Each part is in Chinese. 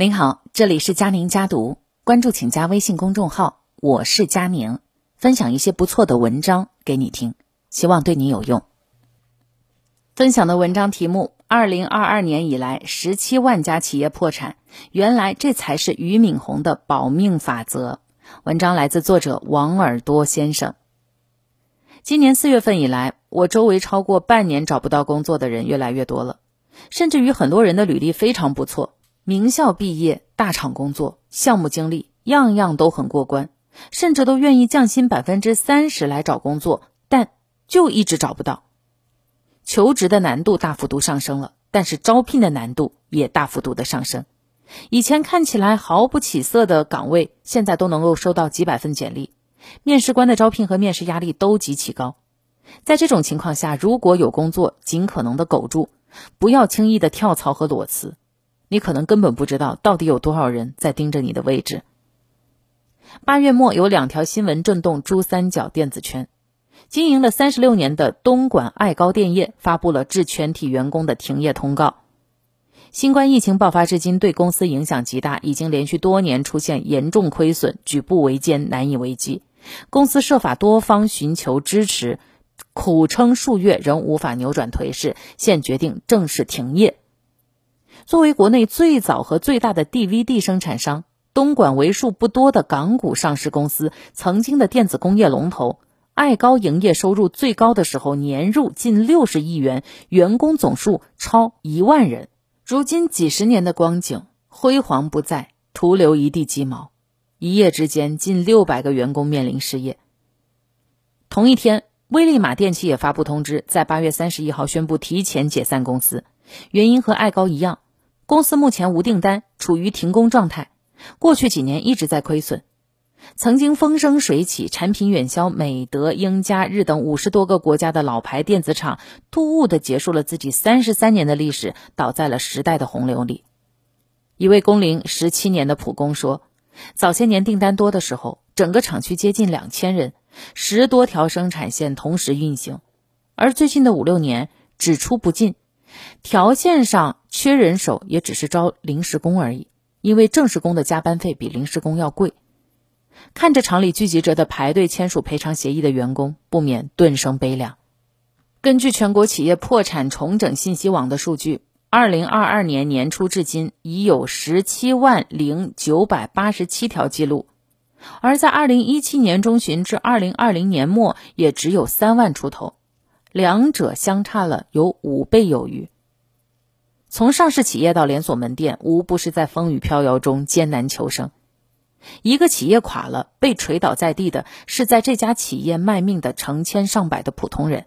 您好，这里是佳宁家读，关注请加微信公众号，我是佳宁，分享一些不错的文章给你听，希望对你有用。分享的文章题目：二零二二年以来，十七万家企业破产，原来这才是俞敏洪的保命法则。文章来自作者王耳朵先生。今年四月份以来，我周围超过半年找不到工作的人越来越多了，甚至于很多人的履历非常不错。名校毕业，大厂工作，项目经历，样样都很过关，甚至都愿意降薪百分之三十来找工作，但就一直找不到。求职的难度大幅度上升了，但是招聘的难度也大幅度的上升。以前看起来毫不起色的岗位，现在都能够收到几百份简历，面试官的招聘和面试压力都极其高。在这种情况下，如果有工作，尽可能的苟住，不要轻易的跳槽和裸辞。你可能根本不知道到底有多少人在盯着你的位置。八月末有两条新闻震动珠三角电子圈，经营了三十六年的东莞爱高电业发布了致全体员工的停业通告。新冠疫情爆发至今，对公司影响极大，已经连续多年出现严重亏损，举步维艰，难以为继。公司设法多方寻求支持，苦撑数月仍无法扭转颓势，现决定正式停业。作为国内最早和最大的 DVD 生产商，东莞为数不多的港股上市公司，曾经的电子工业龙头爱高营业收入最高的时候，年入近六十亿元，员工总数超一万人。如今几十年的光景辉煌不再，徒留一地鸡毛。一夜之间，近六百个员工面临失业。同一天，威利马电器也发布通知，在八月三十一号宣布提前解散公司，原因和爱高一样。公司目前无订单，处于停工状态。过去几年一直在亏损。曾经风生水起、产品远销美德、英佳、日等五十多个国家的老牌电子厂，突兀地结束了自己三十三年的历史，倒在了时代的洪流里。一位工龄十七年的普工说：“早些年订单多的时候，整个厂区接近两千人，十多条生产线同时运行；而最近的五六年，只出不进。”条线上缺人手，也只是招临时工而已，因为正式工的加班费比临时工要贵。看着厂里聚集着的排队签署赔偿协议的员工，不免顿生悲凉。根据全国企业破产重整信息网的数据，二零二二年年初至今已有十七万零九百八十七条记录，而在二零一七年中旬至二零二零年末，也只有三万出头。两者相差了有五倍有余。从上市企业到连锁门店，无不是在风雨飘摇中艰难求生。一个企业垮了，被锤倒在地的是在这家企业卖命的成千上百的普通人。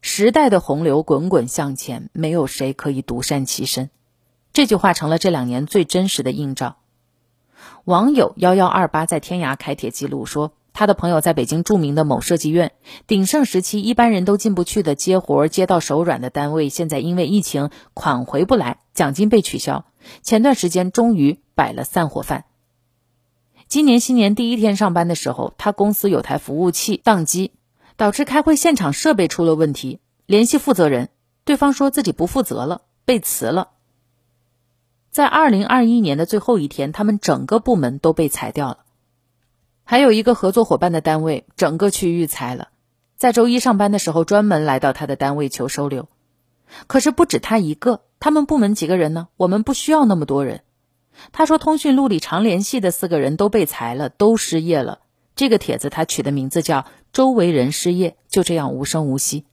时代的洪流滚滚向前，没有谁可以独善其身。这句话成了这两年最真实的映照。网友幺幺二八在天涯开帖记录说。他的朋友在北京著名的某设计院，鼎盛时期一般人都进不去的接活接到手软的单位，现在因为疫情款回不来，奖金被取消，前段时间终于摆了散伙饭。今年新年第一天上班的时候，他公司有台服务器宕机，导致开会现场设备出了问题，联系负责人，对方说自己不负责了，被辞了。在二零二一年的最后一天，他们整个部门都被裁掉了。还有一个合作伙伴的单位，整个区域裁了，在周一上班的时候，专门来到他的单位求收留。可是不止他一个，他们部门几个人呢？我们不需要那么多人。他说，通讯录里常联系的四个人都被裁了，都失业了。这个帖子他取的名字叫“周围人失业”，就这样无声无息。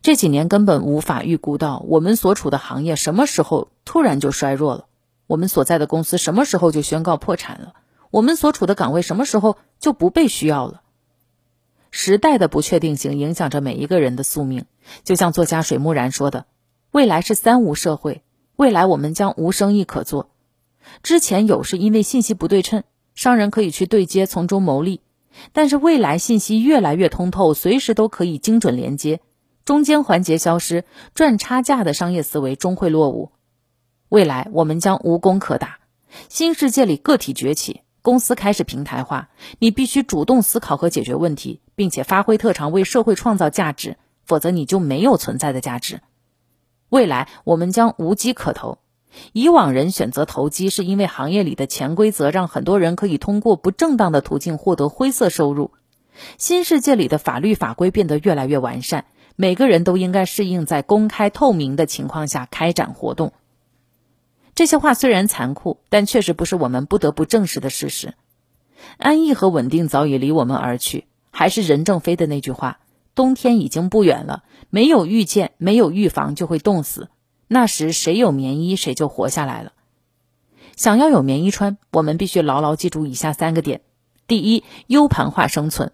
这几年根本无法预估到我们所处的行业什么时候突然就衰弱了，我们所在的公司什么时候就宣告破产了。我们所处的岗位什么时候就不被需要了？时代的不确定性影响着每一个人的宿命。就像作家水木然说的：“未来是三无社会，未来我们将无生意可做。之前有是因为信息不对称，商人可以去对接，从中牟利；但是未来信息越来越通透，随时都可以精准连接，中间环节消失，赚差价的商业思维终会落伍。未来我们将无功可打，新世界里个体崛起。”公司开始平台化，你必须主动思考和解决问题，并且发挥特长为社会创造价值，否则你就没有存在的价值。未来我们将无机可投，以往人选择投机，是因为行业里的潜规则让很多人可以通过不正当的途径获得灰色收入。新世界里的法律法规变得越来越完善，每个人都应该适应在公开透明的情况下开展活动。这些话虽然残酷，但确实不是我们不得不正视的事实。安逸和稳定早已离我们而去，还是任正非的那句话：“冬天已经不远了，没有预见，没有预防，就会冻死。那时谁有棉衣，谁就活下来了。”想要有棉衣穿，我们必须牢牢记住以下三个点：第一，U 盘化生存。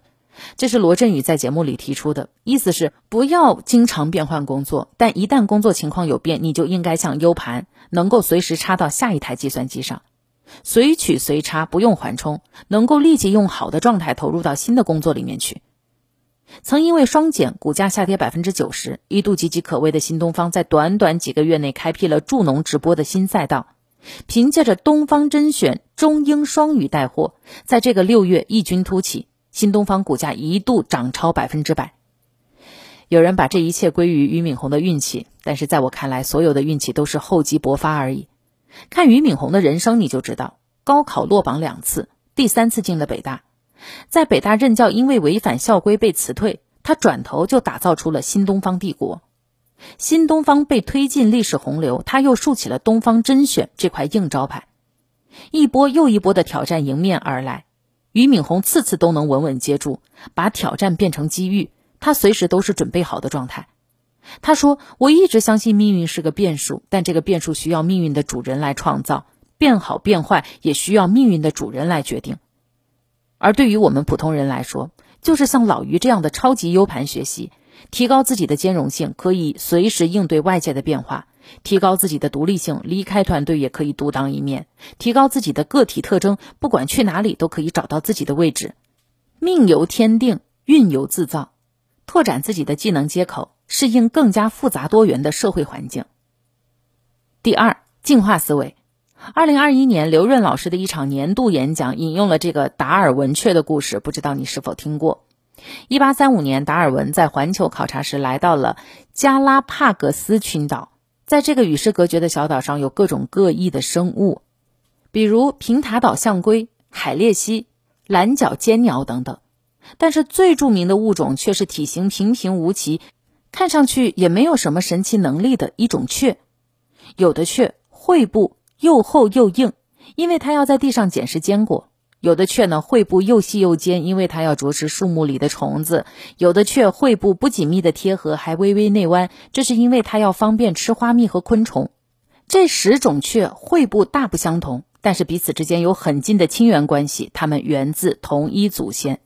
这是罗振宇在节目里提出的，意思是不要经常变换工作，但一旦工作情况有变，你就应该像 U 盘，能够随时插到下一台计算机上，随取随插，不用缓冲，能够立即用好的状态投入到新的工作里面去。曾因为双减股价下跌百分之九十，一度岌岌可危的新东方，在短短几个月内开辟了助农直播的新赛道，凭借着东方甄选中英双语带货，在这个六月异军突起。新东方股价一度涨超百分之百，有人把这一切归于俞敏洪的运气，但是在我看来，所有的运气都是厚积薄发而已。看俞敏洪的人生，你就知道，高考落榜两次，第三次进了北大，在北大任教，因为违反校规被辞退，他转头就打造出了新东方帝国。新东方被推进历史洪流，他又竖起了东方甄选这块硬招牌，一波又一波的挑战迎面而来。俞敏洪次次都能稳稳接住，把挑战变成机遇。他随时都是准备好的状态。他说：“我一直相信命运是个变数，但这个变数需要命运的主人来创造，变好变坏也需要命运的主人来决定。而对于我们普通人来说，就是像老于这样的超级 U 盘学习，提高自己的兼容性，可以随时应对外界的变化。”提高自己的独立性，离开团队也可以独当一面；提高自己的个体特征，不管去哪里都可以找到自己的位置。命由天定，运由自造，拓展自己的技能接口，适应更加复杂多元的社会环境。第二，进化思维。二零二一年，刘润老师的一场年度演讲引用了这个达尔文雀的故事，不知道你是否听过？一八三五年，达尔文在环球考察时，来到了加拉帕戈斯群岛。在这个与世隔绝的小岛上，有各种各异的生物，比如平塔岛象龟、海鬣蜥、蓝角尖鸟等等。但是最著名的物种却是体型平平无奇，看上去也没有什么神奇能力的一种雀。有的雀喙部又厚又硬，因为它要在地上捡食坚果。有的雀呢，喙部又细又尖，因为它要啄食树木里的虫子；有的雀喙部不紧密的贴合，还微微内弯，这是因为它要方便吃花蜜和昆虫。这十种雀喙部大不相同，但是彼此之间有很近的亲缘关系，它们源自同一祖先。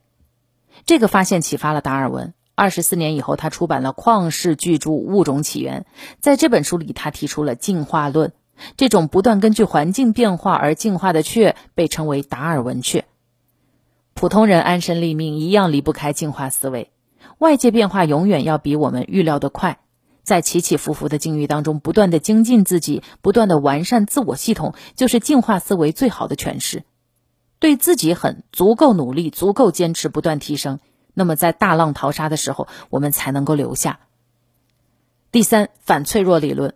这个发现启发了达尔文。二十四年以后，他出版了旷世巨著《物种起源》。在这本书里，他提出了进化论。这种不断根据环境变化而进化的雀被称为达尔文雀。普通人安身立命一样离不开进化思维，外界变化永远要比我们预料的快。在起起伏伏的境遇当中，不断的精进自己，不断的完善自我系统，就是进化思维最好的诠释。对自己狠，足够努力，足够坚持，不断提升，那么在大浪淘沙的时候，我们才能够留下。第三，反脆弱理论。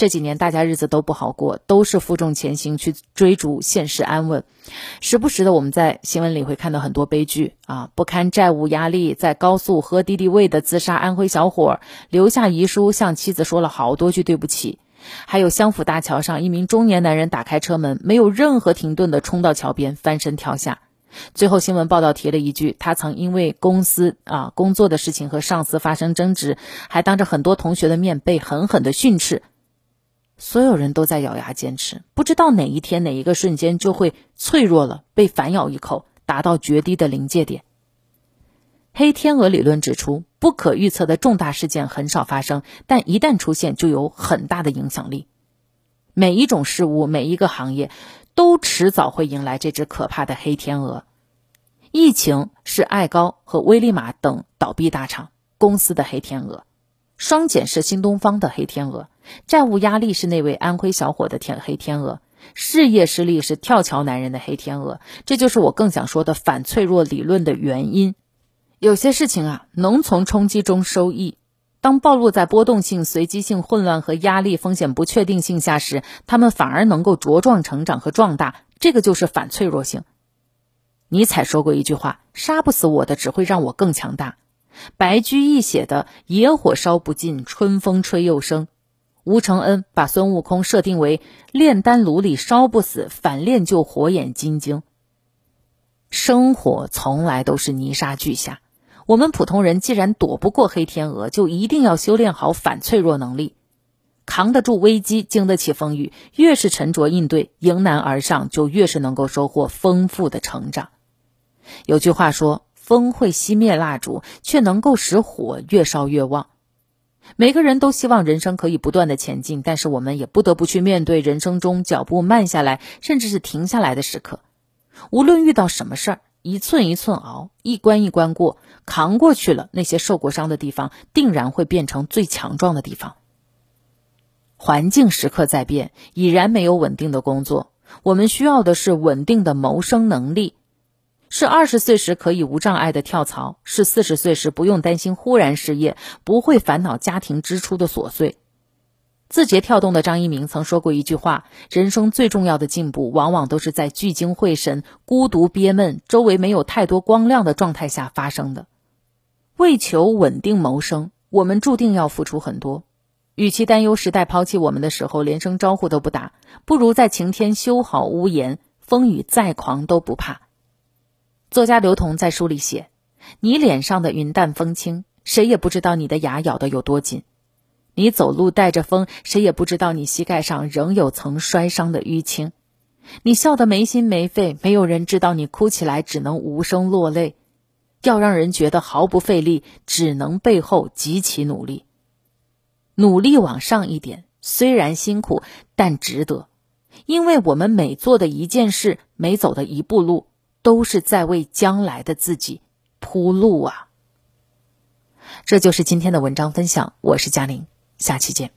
这几年大家日子都不好过，都是负重前行去追逐现实安稳。时不时的我们在新闻里会看到很多悲剧啊，不堪债务压力，在高速喝敌敌畏的自杀安徽小伙，留下遗书向妻子说了好多句对不起。还有湘府大桥上一名中年男人打开车门，没有任何停顿的冲到桥边翻身跳下，最后新闻报道提了一句，他曾因为公司啊工作的事情和上司发生争执，还当着很多同学的面被狠狠的训斥。所有人都在咬牙坚持，不知道哪一天哪一个瞬间就会脆弱了，被反咬一口，达到绝堤的临界点。黑天鹅理论指出，不可预测的重大事件很少发生，但一旦出现，就有很大的影响力。每一种事物，每一个行业，都迟早会迎来这只可怕的黑天鹅。疫情是爱高和威利玛等倒闭大厂公司的黑天鹅。双减是新东方的黑天鹅，债务压力是那位安徽小伙的天黑天鹅，事业失利是跳桥男人的黑天鹅。这就是我更想说的反脆弱理论的原因。有些事情啊，能从冲击中收益，当暴露在波动性、随机性、混乱和压力、风险不确定性下时，他们反而能够茁壮成长和壮大。这个就是反脆弱性。尼采说过一句话：“杀不死我的，只会让我更强大。”白居易写的“野火烧不尽，春风吹又生”。吴承恩把孙悟空设定为炼丹炉里烧不死，反炼就火眼金睛。生活从来都是泥沙俱下，我们普通人既然躲不过黑天鹅，就一定要修炼好反脆弱能力，扛得住危机，经得起风雨。越是沉着应对，迎难而上，就越是能够收获丰富的成长。有句话说：“风会熄灭蜡烛，却能够使火越烧越旺。”每个人都希望人生可以不断的前进，但是我们也不得不去面对人生中脚步慢下来，甚至是停下来的时刻。无论遇到什么事儿，一寸一寸熬，一关一关过，扛过去了，那些受过伤的地方，定然会变成最强壮的地方。环境时刻在变，已然没有稳定的工作，我们需要的是稳定的谋生能力。是二十岁时可以无障碍的跳槽，是四十岁时不用担心忽然失业，不会烦恼家庭支出的琐碎。字节跳动的张一鸣曾说过一句话：“人生最重要的进步，往往都是在聚精会神、孤独憋闷、周围没有太多光亮的状态下发生的。”为求稳定谋生，我们注定要付出很多。与其担忧时代抛弃我们的时候连声招呼都不打，不如在晴天修好屋檐，风雨再狂都不怕。作家刘同在书里写：“你脸上的云淡风轻，谁也不知道你的牙咬得有多紧；你走路带着风，谁也不知道你膝盖上仍有曾摔伤的淤青；你笑得没心没肺，没有人知道你哭起来只能无声落泪。要让人觉得毫不费力，只能背后极其努力。努力往上一点，虽然辛苦，但值得，因为我们每做的一件事，每走的一步路。”都是在为将来的自己铺路啊！这就是今天的文章分享，我是嘉玲，下期见。